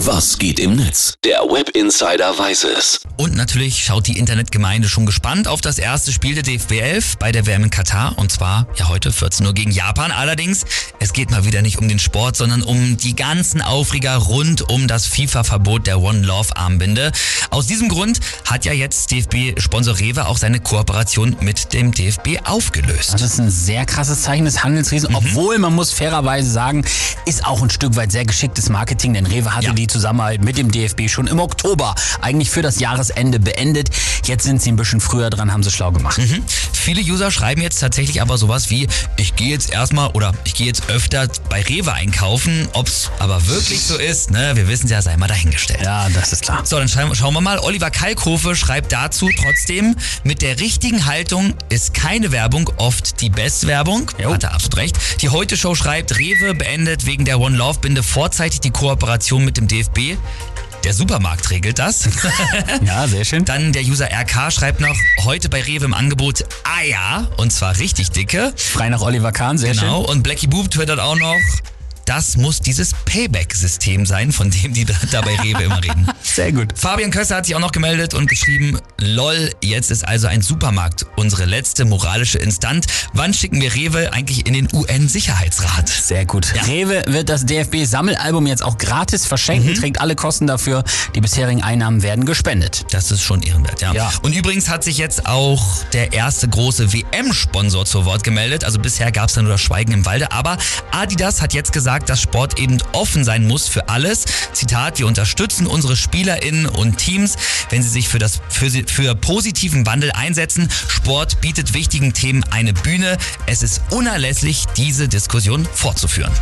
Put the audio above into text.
Was geht im Netz? Der Web Insider weiß es. Und natürlich schaut die Internetgemeinde schon gespannt auf das erste Spiel der DFB 11 bei der WM in Katar. Und zwar ja heute 14 Uhr gegen Japan. Allerdings, es geht mal wieder nicht um den Sport, sondern um die ganzen Aufreger rund um das FIFA-Verbot der One Love Armbinde. Aus diesem Grund hat ja jetzt DFB-Sponsor Rewe auch seine Kooperation mit dem DFB aufgelöst. Das ist ein sehr krasses Zeichen des Handelsriesen, Mhm. obwohl man muss fairerweise sagen, ist auch ein Stück weit sehr geschicktes Marketing, denn Rewe hatte Ja. die Zusammenarbeit mit dem DFB schon im Oktober eigentlich für das Jahresende beendet. Jetzt sind sie ein bisschen früher dran, haben sie schlau gemacht. Mhm. Viele User schreiben jetzt tatsächlich aber sowas wie, ich gehe jetzt erstmal oder ich gehe jetzt öfter bei Rewe einkaufen. Ob's aber wirklich so ist, ne, wir wissen ja, sei mal dahingestellt. Ja, das ist klar. So, dann schauen wir mal. Oliver Kalkofe schreibt dazu trotzdem, mit der richtigen Haltung ist keine Werbung oft die Bestwerbung. Jo. Hat er absolut recht. Die Heute-Show schreibt, Rewe beendet wegen der One Love Binde vorzeitig die Kooperation mit dem DFB. Der Supermarkt regelt das. Ja, sehr schön. Dann der User RK schreibt noch, heute bei Rewe im Angebot Eier. Und zwar richtig dicke. Frei nach Oliver Kahn, sehr Genau. Und Blackie Boob twittert auch noch, das muss dieses Payback-System sein, von dem die da, bei Rewe immer reden. Sehr gut. Fabian Köster hat sich auch noch gemeldet und geschrieben, lol, jetzt ist also ein Supermarkt unsere letzte moralische Instanz. Wann schicken wir Rewe eigentlich in den UN-Sicherheitsrat? Sehr gut. Ja. Rewe wird das DFB-Sammelalbum jetzt auch gratis verschenken, Mhm. trägt alle Kosten dafür. Die bisherigen Einnahmen werden gespendet. Das ist schon ehrenwert, ja. Ja. Und übrigens hat sich jetzt auch der erste große WM-Sponsor zu Wort gemeldet. Also bisher gab es da nur das Schweigen im Walde. Aber Adidas hat jetzt gesagt, dass Sport eben offen sein muss für alles. Zitat, wir unterstützen unsere SpielerInnen und Teams, wenn sie sich für, das, für, für positiven Wandel einsetzen. Sport bietet wichtigen Themen eine Bühne. Es ist unerlässlich, diese Diskussion fortzuführen.